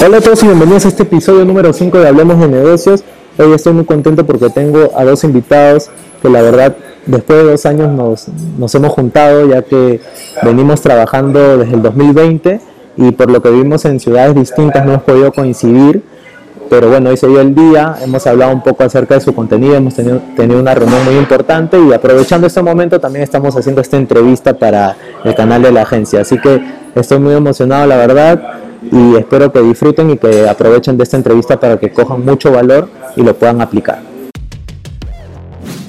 Hola a todos y bienvenidos a este episodio número 5 de Hablemos de Negocios. Hoy estoy muy contento porque tengo a dos invitados que la verdad después de dos años nos, nos hemos juntado ya que venimos trabajando desde el 2020 y por lo que vivimos en ciudades distintas no hemos podido coincidir. Pero bueno, hoy se dio el día, hemos hablado un poco acerca de su contenido, hemos tenido, tenido una reunión muy importante y aprovechando este momento también estamos haciendo esta entrevista para el canal de la agencia. Así que estoy muy emocionado, la verdad y espero que disfruten y que aprovechen de esta entrevista para que cojan mucho valor y lo puedan aplicar.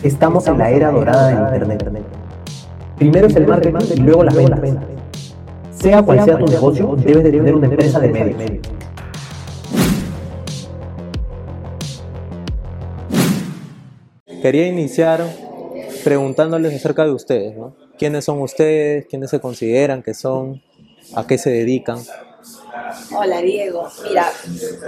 Estamos en la era dorada del Internet. Primero es el marketing y luego las ventas. Sea cual sea tu negocio, debes de tener una empresa de medios. Quería iniciar preguntándoles acerca de ustedes, ¿no? ¿Quiénes son ustedes? ¿Quiénes se consideran que son? ¿A qué se dedican? Hola Diego, mira,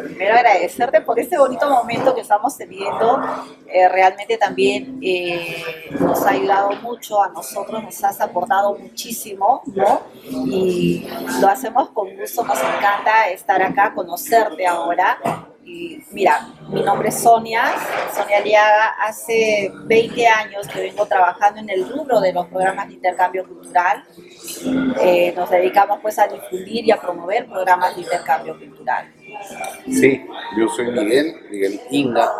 primero agradecerte por este bonito momento que estamos teniendo. Eh, realmente también eh, nos ha ayudado mucho a nosotros, nos has aportado muchísimo, ¿no? Y lo hacemos con gusto, nos encanta estar acá, conocerte ahora y mira, mi nombre es Sonia, Sonia Liaga. Hace 20 años que vengo trabajando en el rubro de los programas de intercambio cultural. Eh, nos dedicamos pues a difundir y a promover programas de intercambio cultural. Sí, yo soy Miguel, Miguel Inga,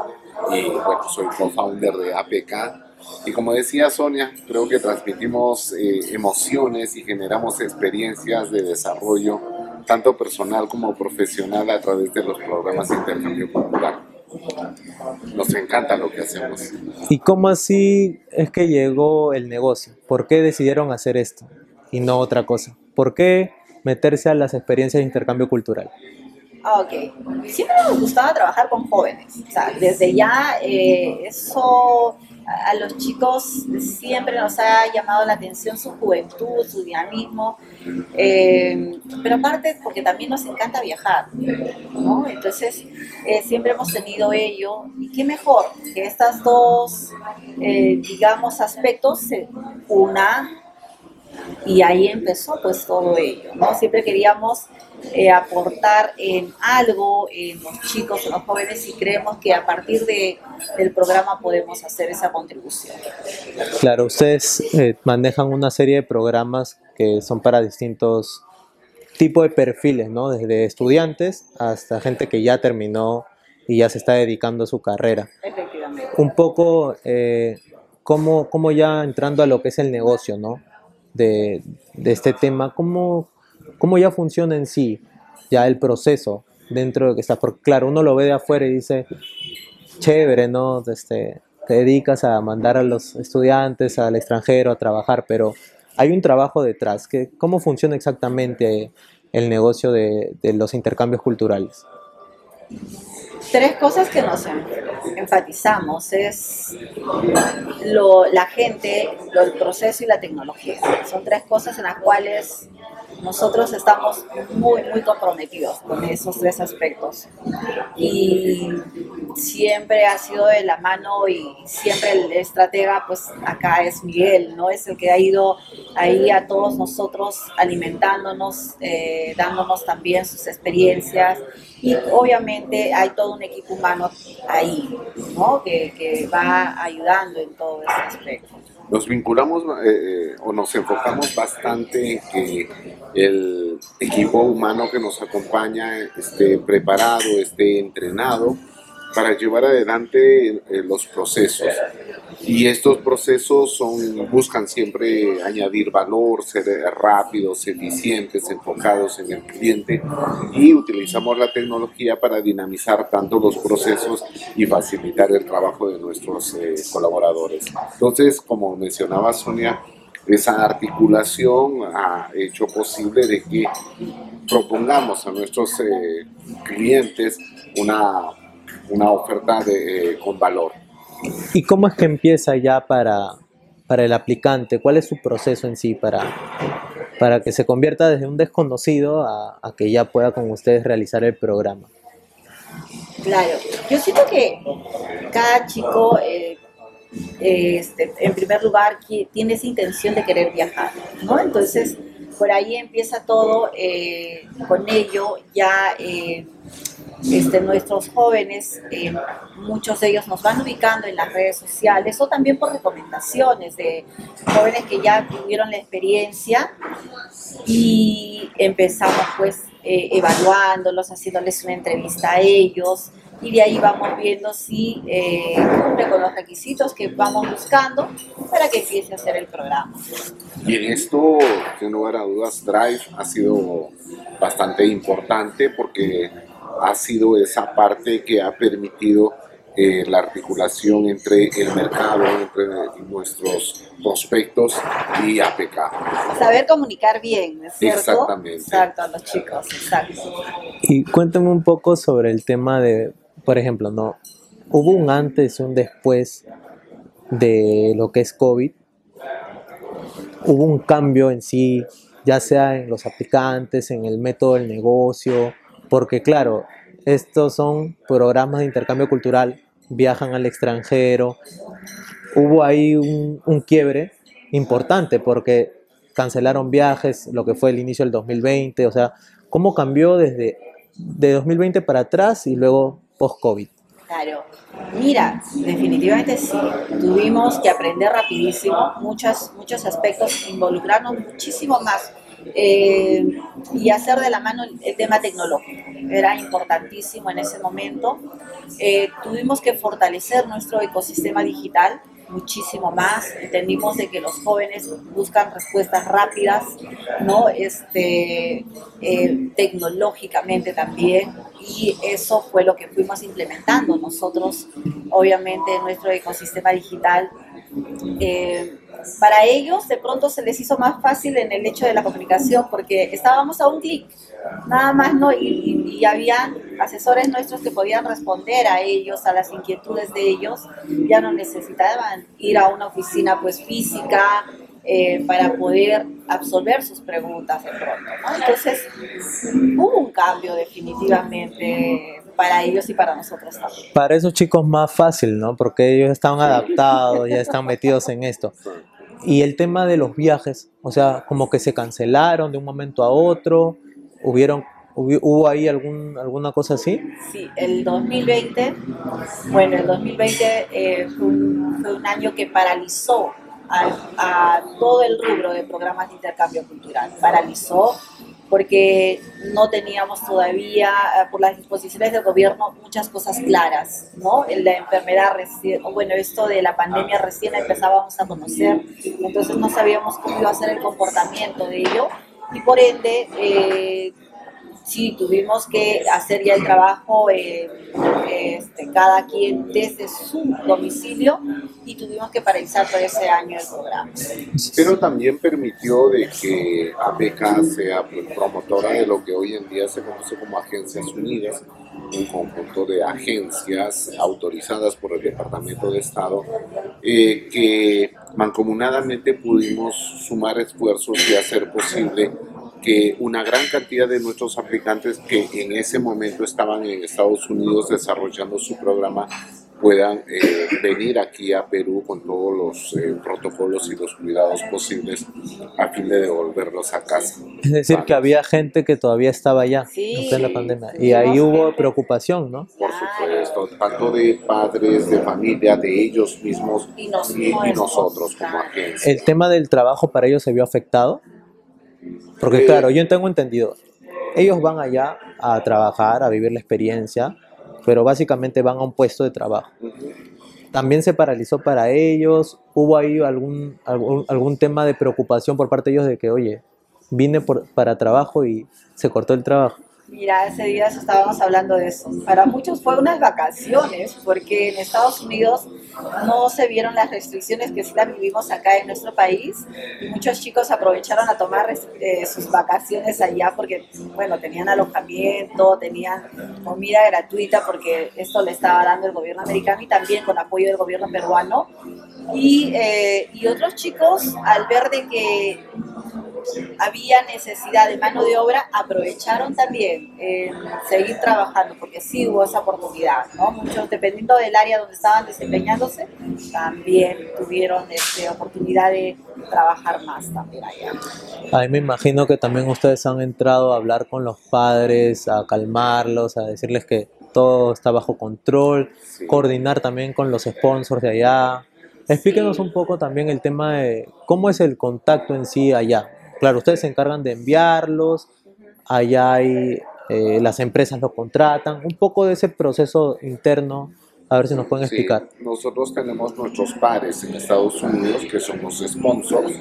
y bueno, soy co-founder de APK. Y como decía Sonia, creo que transmitimos eh, emociones y generamos experiencias de desarrollo tanto personal como profesional a través de los programas de intercambio cultural. Nos encanta lo que hacemos. ¿Y cómo así es que llegó el negocio? ¿Por qué decidieron hacer esto y no otra cosa? ¿Por qué meterse a las experiencias de intercambio cultural? Ah, ok. Siempre nos gustaba trabajar con jóvenes. O sea, desde ya eh, eso a los chicos siempre nos ha llamado la atención su juventud, su dinamismo, eh, pero aparte porque también nos encanta viajar, ¿no? Entonces eh, siempre hemos tenido ello y qué mejor que estas dos, eh, digamos, aspectos se y ahí empezó pues todo ello, ¿no? Siempre queríamos eh, aportar en algo en los chicos, en los jóvenes y creemos que a partir de, del programa podemos hacer esa contribución. Claro, ustedes eh, manejan una serie de programas que son para distintos tipos de perfiles, ¿no? Desde estudiantes hasta gente que ya terminó y ya se está dedicando a su carrera. Efectivamente. Un poco, eh, como, como ya entrando a lo que es el negocio, ¿no? De, este tema, ¿cómo, cómo ya funciona en sí, ya el proceso dentro de que está, porque claro, uno lo ve de afuera y dice, chévere, ¿no? Este, te dedicas a mandar a los estudiantes al extranjero a trabajar, pero hay un trabajo detrás. Que, ¿Cómo funciona exactamente el negocio de, de los intercambios culturales? tres cosas que nos enfatizamos es lo, la gente, lo, el proceso y la tecnología. Son tres cosas en las cuales nosotros estamos muy, muy comprometidos con esos tres aspectos. Y siempre ha sido de la mano y siempre el estratega, pues acá es Miguel, ¿no? Es el que ha ido ahí a todos nosotros alimentándonos, eh, dándonos también sus experiencias y obviamente hay todo un equipo humano ahí, ¿no? Que, que va ayudando en todo ese aspecto. Nos vinculamos eh, eh, o nos enfocamos bastante en que el equipo humano que nos acompaña esté preparado, esté entrenado para llevar adelante eh, los procesos. Y estos procesos buscan siempre añadir valor, ser rápidos, eficientes, enfocados en el cliente y utilizamos la tecnología para dinamizar tanto los procesos y facilitar el trabajo de nuestros eh, colaboradores. Entonces, como mencionaba Sonia, esa articulación ha hecho posible de que propongamos a nuestros eh, clientes una una oferta de, con valor. ¿Y cómo es que empieza ya para, para el aplicante? ¿Cuál es su proceso en sí para, para que se convierta desde un desconocido a, a que ya pueda con ustedes realizar el programa? Claro, yo siento que cada chico, eh, este, en primer lugar, tiene esa intención de querer viajar, ¿no? Entonces, por ahí empieza todo, eh, con ello ya eh, este, nuestros jóvenes, eh, muchos de ellos nos van ubicando en las redes sociales o también por recomendaciones de jóvenes que ya tuvieron la experiencia y empezamos pues evaluándolos, haciéndoles una entrevista a ellos y de ahí vamos viendo si eh, cumple con los requisitos que vamos buscando para que empiece a hacer el programa. Y en esto, sin lugar a dudas, Drive ha sido bastante importante porque ha sido esa parte que ha permitido eh, la articulación entre el mercado, entre nuestros prospectos y APK. Saber comunicar bien, ¿es cierto? Exactamente. Exacto, a los chicos, exacto. Y cuéntame un poco sobre el tema de, por ejemplo, no hubo un antes y un después de lo que es COVID. Hubo un cambio en sí, ya sea en los aplicantes, en el método del negocio, porque claro, estos son programas de intercambio cultural, viajan al extranjero. Hubo ahí un, un quiebre importante porque cancelaron viajes, lo que fue el inicio del 2020, o sea, cómo cambió desde de 2020 para atrás y luego post-COVID. Claro. Mira, definitivamente sí. Tuvimos que aprender rapidísimo muchos, muchos aspectos, involucrarnos muchísimo más eh, y hacer de la mano el, tema tecnológico. Era importantísimo en ese momento. Eh, tuvimos que fortalecer nuestro ecosistema digital muchísimo más. Entendimos de que los jóvenes buscan respuestas rápidas, ¿no? Este, eh, tecnológicamente también, y eso fue lo que fuimos implementando nosotros, obviamente, en nuestro ecosistema digital. Eh, para ellos de pronto se les hizo más fácil en el hecho de la comunicación porque estábamos a un clic, nada más, ¿no? Y, y, había asesores nuestros que podían responder a ellos, a las inquietudes de ellos, ya no necesitaban ir a una oficina pues física eh, para poder absolver sus preguntas de pronto, ¿no? Entonces, hubo un cambio definitivamente para ellos y para nosotros también. Para esos chicos más fácil, ¿no? Porque ellos estaban adaptados, ya están metidos en esto. Y el tema de los viajes, o sea, como que se cancelaron de un momento a otro, hubieron ¿Hubo ahí algún, alguna cosa así? Sí, el 2020, bueno, el 2020 eh, fue, un, fue, un, año que paralizó a, a, todo el rubro de programas de intercambio cultural. Paralizó porque no teníamos todavía, eh, por las disposiciones del gobierno, muchas cosas claras, ¿no? La enfermedad recién, bueno, esto de la pandemia recién empezábamos a conocer, entonces no sabíamos cómo iba a ser el comportamiento de ello. Y por ende eh, sí tuvimos que hacer ya el trabajo eh, este, cada quien desde su domicilio y tuvimos que paralizar todo ese año el programa. Pero también permitió de que APK sea promotora de lo que hoy en día se conoce como Agencias Unidas, un conjunto de agencias autorizadas por el Departamento de Estado eh, que mancomunadamente pudimos sumar esfuerzos y hacer posible que una gran cantidad de nuestros aplicantes que en ese momento estaban en Estados Unidos desarrollando su programa puedan eh, venir aquí a Perú con todos los eh, protocolos y los cuidados posibles a fin de devolverlos a casa. Es decir, que había gente que todavía estaba allá sí, en la pandemia y ahí hubo preocupación, ¿no? Por supuesto, tanto de padres, de familia, de ellos mismos y, nos, y, y nosotros como agencia. ¿El tema del trabajo para ellos se vio afectado? Porque claro, yo tengo entendido, ellos van allá a trabajar, a vivir la experiencia, pero básicamente van a un puesto de trabajo. También se paralizó para ellos, hubo ahí algún, algún, algún tema de preocupación por parte de ellos de que, oye, vine por, para trabajo y se cortó el trabajo. Mira, ese día estábamos hablando de eso. Para muchos fue unas vacaciones, porque en Estados Unidos no se vieron las restricciones que sí las vivimos acá en nuestro país. Y muchos chicos aprovecharon a tomar eh, sus vacaciones allá porque, bueno, tenían alojamiento, tenían comida gratuita, porque esto le estaba dando el gobierno americano y también con apoyo del gobierno peruano. Y, eh, y otros chicos, al ver de que había necesidad de mano de obra, aprovecharon también en seguir trabajando, porque sí hubo esa oportunidad, ¿no? Muchos, dependiendo del área donde estaban desempeñándose, también tuvieron este, oportunidad de trabajar más también allá. Ahí me imagino que también ustedes han entrado a hablar con los padres, a calmarlos, a decirles que todo está bajo control, Sí. coordinar también con los sponsors de allá. Explíquenos un poco también el tema de cómo es el contacto en sí allá. Claro, ustedes se encargan de enviarlos, allá hay, eh, las empresas los contratan, un poco de ese proceso interno, a ver si nos pueden Sí, explicar. nosotros tenemos nuestros pares en Estados Unidos, que son los sponsors,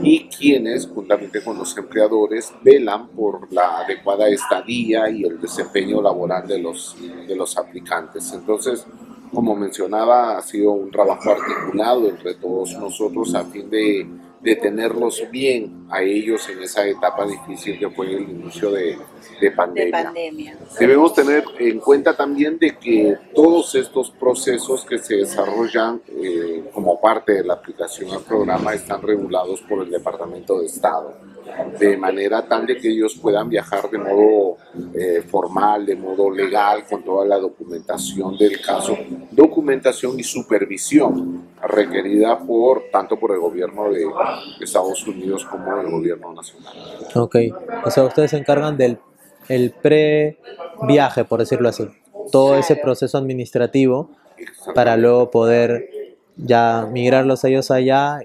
y quienes, juntamente con los empleadores, velan por la adecuada estadía y el desempeño laboral de los, de los aplicantes. Entonces, como mencionaba, ha sido un trabajo articulado entre todos nosotros a fin de, de tenerlos bien a ellos en esa etapa difícil que fue el inicio de, de De pandemia. pandemia. Debemos tener en cuenta también de que todos estos procesos que se desarrollan eh, como parte de la aplicación al programa están regulados por el Departamento de Estado, de manera tal de que ellos puedan viajar de modo eh, formal, de modo legal, con toda la documentación del caso, documentación y supervisión requerida por tanto por el gobierno de Estados Unidos como el gobierno nacional. Ok, o sea, ustedes se encargan del el pre-viaje, por decirlo así. Todo ese proceso administrativo para luego poder ya migrarlos a ellos allá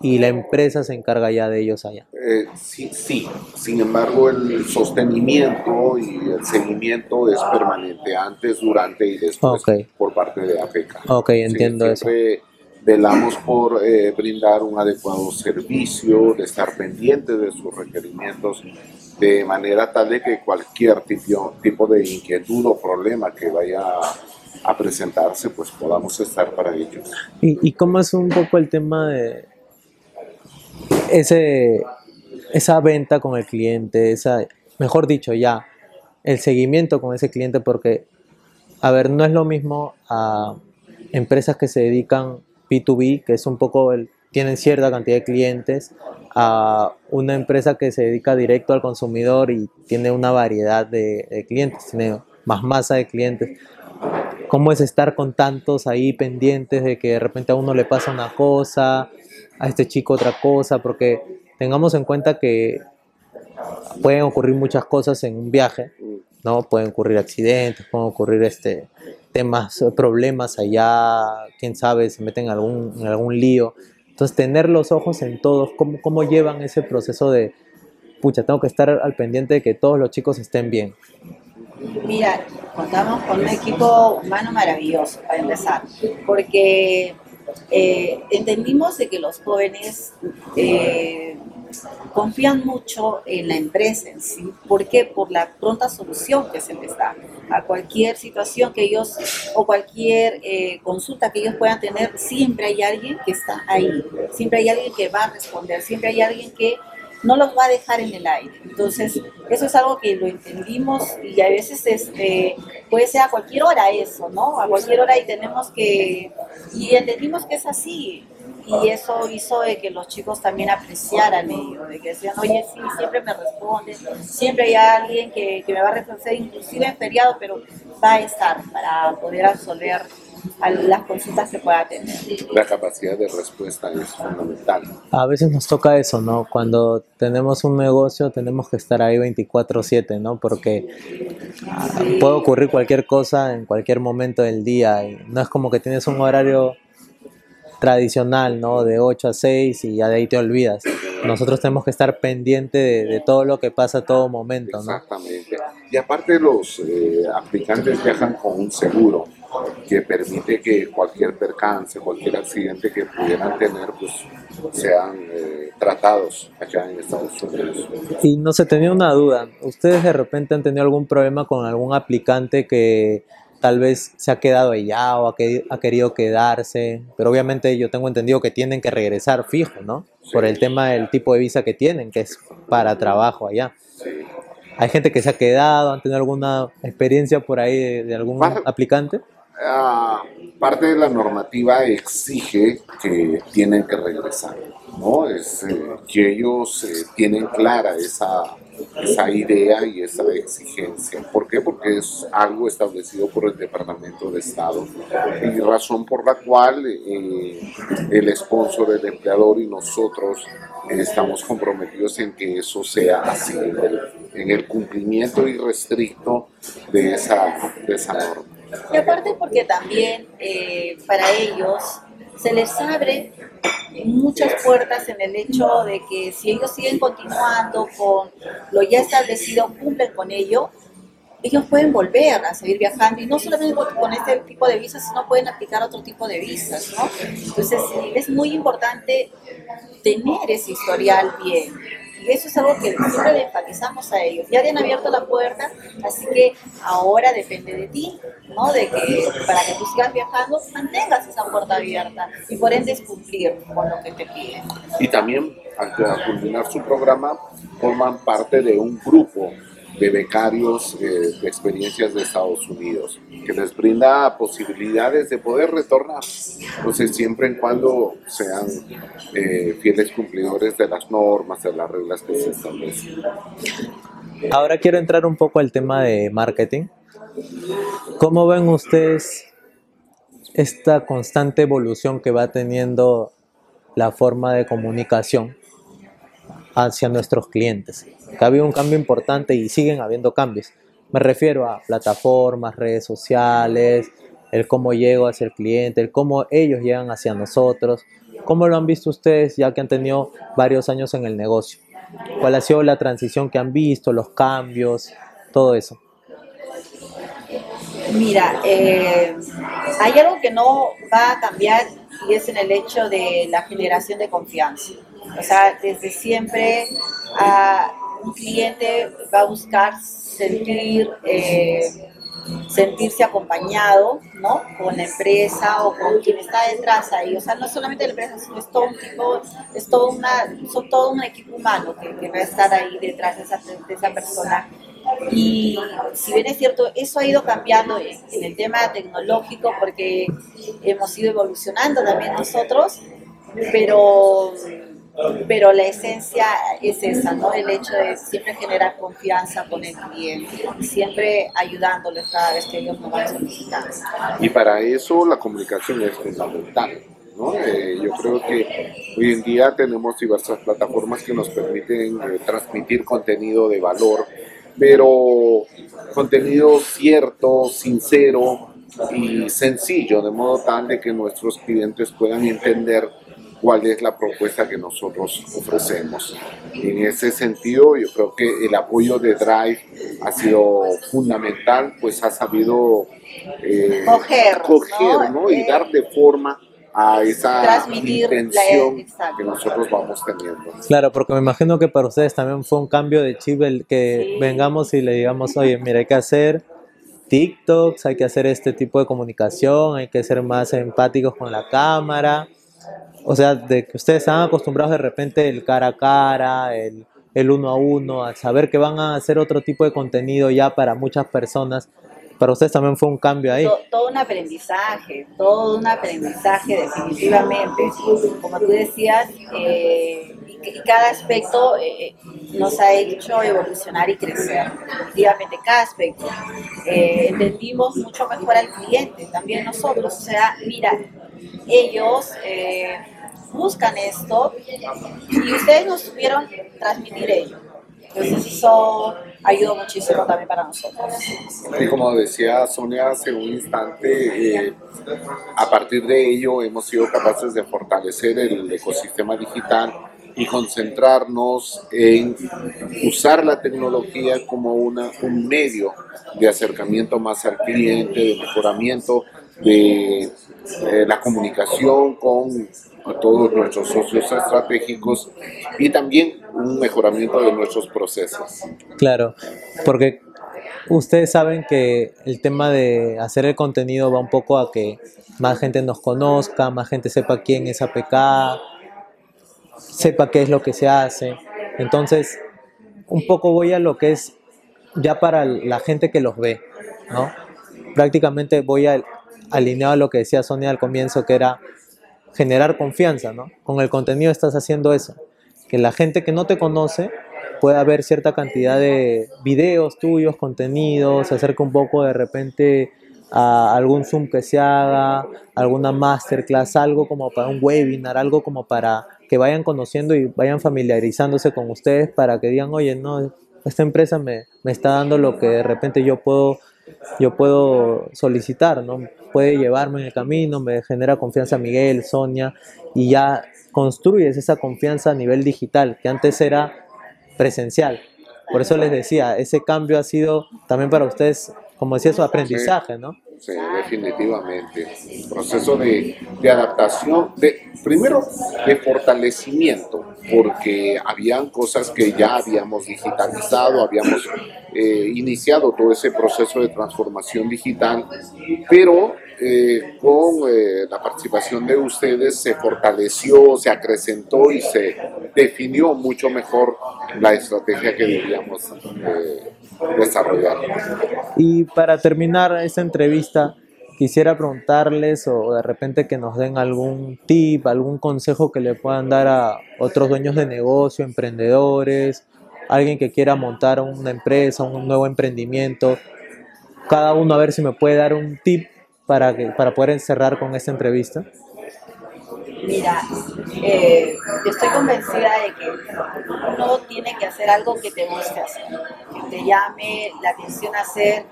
y la empresa se encarga ya de ellos allá. Eh, sí, sí, sin embargo el sostenimiento y el seguimiento es permanente antes, durante y después por parte de APECA. Ok, entiendo eso. siempre velamos por eh, brindar un adecuado servicio, de estar pendientes de sus requerimientos, de manera tal de que cualquier tipo, tipo de inquietud o problema que vaya a presentarse, pues podamos estar para ellos. ¿Y, y cómo es un poco el tema de ese, esa venta con el cliente, esa, mejor dicho, ya, el seguimiento con ese cliente? Porque, a ver, no es lo mismo a empresas que se dedican B2B, que es un poco, el, tienen cierta cantidad de clientes, a una empresa que se dedica directo al consumidor y tiene una variedad de, de clientes, tiene más masa de clientes cómo es estar con tantos ahí pendientes de que de repente a uno le pasa una cosa, a este chico otra cosa, porque tengamos en cuenta que pueden ocurrir muchas cosas en un viaje, ¿no? Pueden ocurrir accidentes, pueden ocurrir este temas, eh, problemas allá, quién sabe, se meten en algún, algún lío. Entonces, tener los ojos en todos, ¿cómo, cómo llevan ese proceso de, pucha, tengo que estar al pendiente de que todos los chicos estén bien? Mira, contamos con un equipo humano maravilloso para empezar, porque eh, entendimos de que los jóvenes eh, confían mucho en la empresa en sí. ¿Por qué? Por la pronta solución que se les da a cualquier situación que ellos o cualquier eh, consulta que ellos puedan tener, siempre hay alguien que está ahí, siempre hay alguien que va a responder, siempre hay alguien que no los va a dejar en el aire. Entonces, eso es algo que lo entendimos y a veces este, puede ser a cualquier hora eso, ¿no? A cualquier hora y tenemos que, y entendimos que es así. Y eso hizo de que los chicos también apreciaran ello, de que decían, oye, sí, siempre me responden, siempre hay alguien que, que me va a responder, inclusive en feriado, pero va a estar para poder absolver a las consultas que pueda tener. La capacidad de respuesta es fundamental. A veces nos toca eso, ¿no? Cuando tenemos un negocio tenemos que estar ahí 24/7, ¿no? Porque ah, puede ocurrir cualquier cosa en cualquier momento del día y no es como que tienes un horario tradicional, ¿no? De 8 a 6 y ya de ahí te olvidas. Nosotros tenemos que estar pendiente de, de todo lo que pasa a todo momento, ¿no? Exactamente. Y aparte los eh, aplicantes viajan con un seguro que permite que cualquier percance, cualquier accidente que pudieran tener, pues sean eh, tratados allá en Estados Unidos. Y no sé, tenía una duda. ¿Ustedes de repente han tenido algún problema con algún aplicante que tal vez se ha quedado allá o ha, que- ha querido quedarse? Pero obviamente yo tengo entendido que tienen que regresar fijo, ¿no? Por el tema del tipo de visa que tienen, que es para trabajo allá. Hay gente que se ha quedado, han tenido alguna experiencia por ahí de, de algún aplicante. ah, parte de la normativa exige que tienen que regresar, ¿no? Es eh, que ellos eh, tienen clara esa, esa idea y esa exigencia. ¿Por qué? Porque es algo establecido por el Departamento de Estado y razón por la cual eh, el sponsor, el empleador y nosotros estamos comprometidos en que eso sea así, en el, en el cumplimiento irrestricto de esa, de esa norma. Y aparte porque también eh, para ellos se les abre muchas puertas en el hecho de que si ellos siguen continuando con lo ya establecido, cumplen con ello, ellos pueden volver a seguir viajando y no solamente con este tipo de visas, sino pueden aplicar otro tipo de visas, ¿no? Entonces es muy importante tener ese historial bien. Y eso es algo que siempre le enfatizamos a ellos. Ya te han abierto la puerta, así que ahora depende de ti, ¿no? De que para que tú sigas viajando, mantengas esa puerta abierta y por ende es cumplir con lo que te piden. Y también, al culminar su programa, forman parte de un grupo de becarios eh, de experiencias de Estados Unidos, que les brinda posibilidades de poder retornar, entonces siempre en cuando sean eh, fieles cumplidores de las normas, de las reglas que se establecen. Ahora quiero entrar un poco al tema de marketing. ¿Cómo ven ustedes esta constante evolución que va teniendo la forma de comunicación hacia nuestros clientes? ha habido un cambio importante y siguen habiendo cambios. Me refiero a plataformas, redes sociales, el cómo llego hacia el cliente, el cómo ellos llegan hacia nosotros. ¿Cómo lo han visto ustedes ya que han tenido varios años en el negocio? ¿Cuál ha sido la transición que han visto, los cambios, todo eso? Mira, eh, hay algo que no va a cambiar y es en el hecho de la generación de confianza. O sea, desde siempre ha, un cliente va a buscar sentir, eh, sentirse acompañado, ¿no? Con la empresa o con quien está detrás ahí. O sea, no solamente la empresa, sino es todo un tipo, es todo una, son todo un equipo humano que, va a estar ahí detrás de esa, de esa persona. Y si bien es cierto, eso ha ido cambiando en, en el tema tecnológico porque hemos ido evolucionando también nosotros, pero pero la esencia es esa, ¿no? El hecho de siempre generar confianza con el cliente, siempre ayudándoles cada vez que ellos nos van solicitando. Y para eso la comunicación es fundamental. ¿no? Eh, yo creo que hoy en día tenemos diversas plataformas que nos permiten eh, transmitir contenido de valor, pero contenido cierto, sincero y sencillo, de modo tal de que nuestros clientes puedan entender cuál es la propuesta que nosotros ofrecemos. En ese sentido, yo creo que el apoyo de Drive ha sido fundamental, pues ha sabido eh, coger, ¿no? y eh, darle forma a esa intención que nosotros vamos teniendo. Claro, porque me imagino que para ustedes también fue un cambio de chip el que vengamos y le digamos, oye, mira, hay que hacer TikToks, hay que hacer este tipo de comunicación, hay que ser más empáticos con la cámara o sea, de que ustedes están acostumbrados de repente el cara a cara, el, el uno a uno, a saber que van a hacer otro tipo de contenido ya para muchas personas. Para ustedes también fue un cambio ahí. Todo, un aprendizaje, todo un aprendizaje definitivamente. Como tú decías, eh, y, cada aspecto eh, nos ha hecho evolucionar y crecer. Definitivamente, cada aspecto. Eh, entendimos mucho mejor al cliente, también nosotros. O sea, mira, ellos eh, buscan esto y ustedes nos supieron transmitir ello. Entonces eso ayudó muchísimo también para nosotros. Y como decía Sonia hace un instante, eh, a partir de ello hemos sido capaces de fortalecer el ecosistema digital y concentrarnos en usar la tecnología como una, un medio de acercamiento más al cliente, de mejoramiento de eh, la comunicación con todos nuestros socios estratégicos y también un mejoramiento de nuestros procesos. Claro, porque ustedes saben que el tema de hacer el contenido va un poco a que más gente nos conozca, más gente sepa quién es APK, sepa qué es lo que se hace. Entonces, un poco voy a lo que es ya para la gente que los ve, ¿no? Prácticamente voy a alineado a lo que decía Sonia al comienzo, que era generar confianza, ¿no? Con el contenido estás haciendo eso, que la gente que no te conoce pueda ver cierta cantidad de videos tuyos, contenidos, se acerca un poco de repente a algún Zoom que se haga, alguna masterclass, algo como para un webinar, algo como para que vayan conociendo y vayan familiarizándose con ustedes para que digan, oye, no, esta empresa me, me está dando lo que de repente yo puedo, yo puedo solicitar, ¿no? Puede llevarme en el camino, me genera confianza Miguel, Sonia, y ya construyes esa confianza a nivel digital, que antes era presencial. Por eso les decía, ese cambio ha sido también para ustedes, como decía, su aprendizaje, ¿no? Sí, definitivamente. Proceso de, de, adaptación, de, primero de fortalecimiento, porque habían cosas que ya habíamos digitalizado, habíamos eh, iniciado todo ese proceso de transformación digital, pero eh, con eh, la participación de ustedes se fortaleció, se acrecentó y se definió mucho mejor la estrategia que debíamos eh, desarrollar. Y para terminar esta entrevista, quisiera preguntarles o de repente que nos den algún tip, algún consejo que le puedan dar a otros dueños de negocio, emprendedores, alguien que quiera montar una empresa, un nuevo emprendimiento. Cada uno a ver si me puede dar un tip para, que, para poder cerrar con esta entrevista? Mira, eh, estoy convencida de que uno tiene que hacer algo que te guste hacer, que te llame la atención hacer,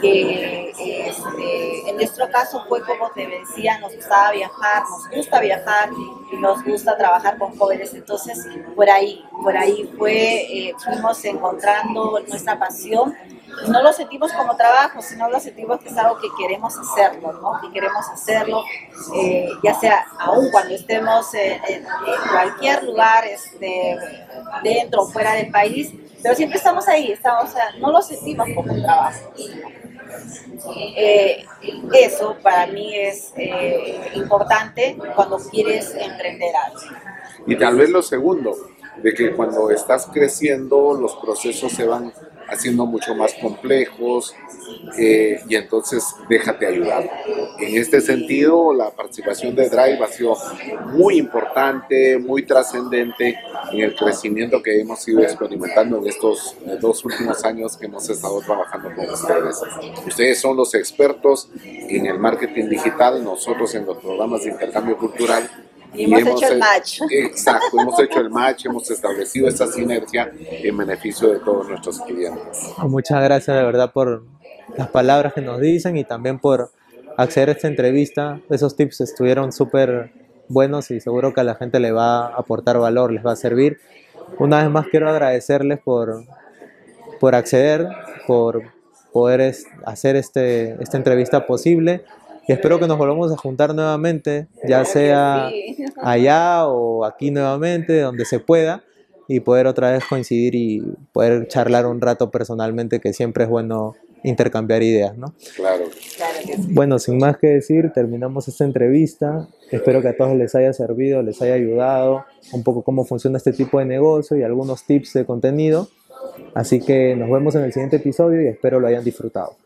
que este, en nuestro caso fue como te decía, nos gustaba viajar, nos gusta viajar y nos gusta trabajar con jóvenes, entonces por ahí, por ahí fue, eh, fuimos encontrando nuestra pasión no lo sentimos como trabajo, sino lo sentimos que es algo que queremos hacerlo, ¿no? Que queremos hacerlo, eh, ya sea aún cuando estemos en, cualquier lugar, este, dentro o fuera del país, pero siempre estamos ahí, estamos, no lo sentimos como trabajo. Eh, eso para mí es eh, importante cuando quieres emprender algo. Y tal vez lo segundo, de que cuando estás creciendo los procesos se van haciendo mucho más complejos eh, y entonces déjate ayudar. En este sentido, la participación de Drive ha sido muy importante, muy trascendente en el crecimiento que hemos ido experimentando en estos dos últimos años que hemos estado trabajando con ustedes. Ustedes son los expertos en el marketing digital, nosotros en los programas de intercambio cultural y, hemos, hecho el match. Exacto, hemos hecho el match, hemos establecido esa sinergia en beneficio de todos nuestros clientes. Muchas gracias de verdad por las palabras que nos dicen y también por acceder a esta entrevista. Esos tips estuvieron súper buenos y seguro que a la gente le va a aportar valor, les va a servir. Una vez más quiero agradecerles por, por acceder, por poder hacer este, esta entrevista posible y espero que nos volvamos a juntar nuevamente, ya sea allá o aquí nuevamente, donde se pueda, y poder otra vez coincidir y poder charlar un rato personalmente, que siempre es bueno intercambiar ideas, ¿no? Claro. Bueno, sin más que decir, terminamos esta entrevista. Espero que a todos les haya servido, les haya ayudado un poco cómo funciona este tipo de negocio y algunos tips de contenido. Así que nos vemos en el siguiente episodio y espero lo hayan disfrutado.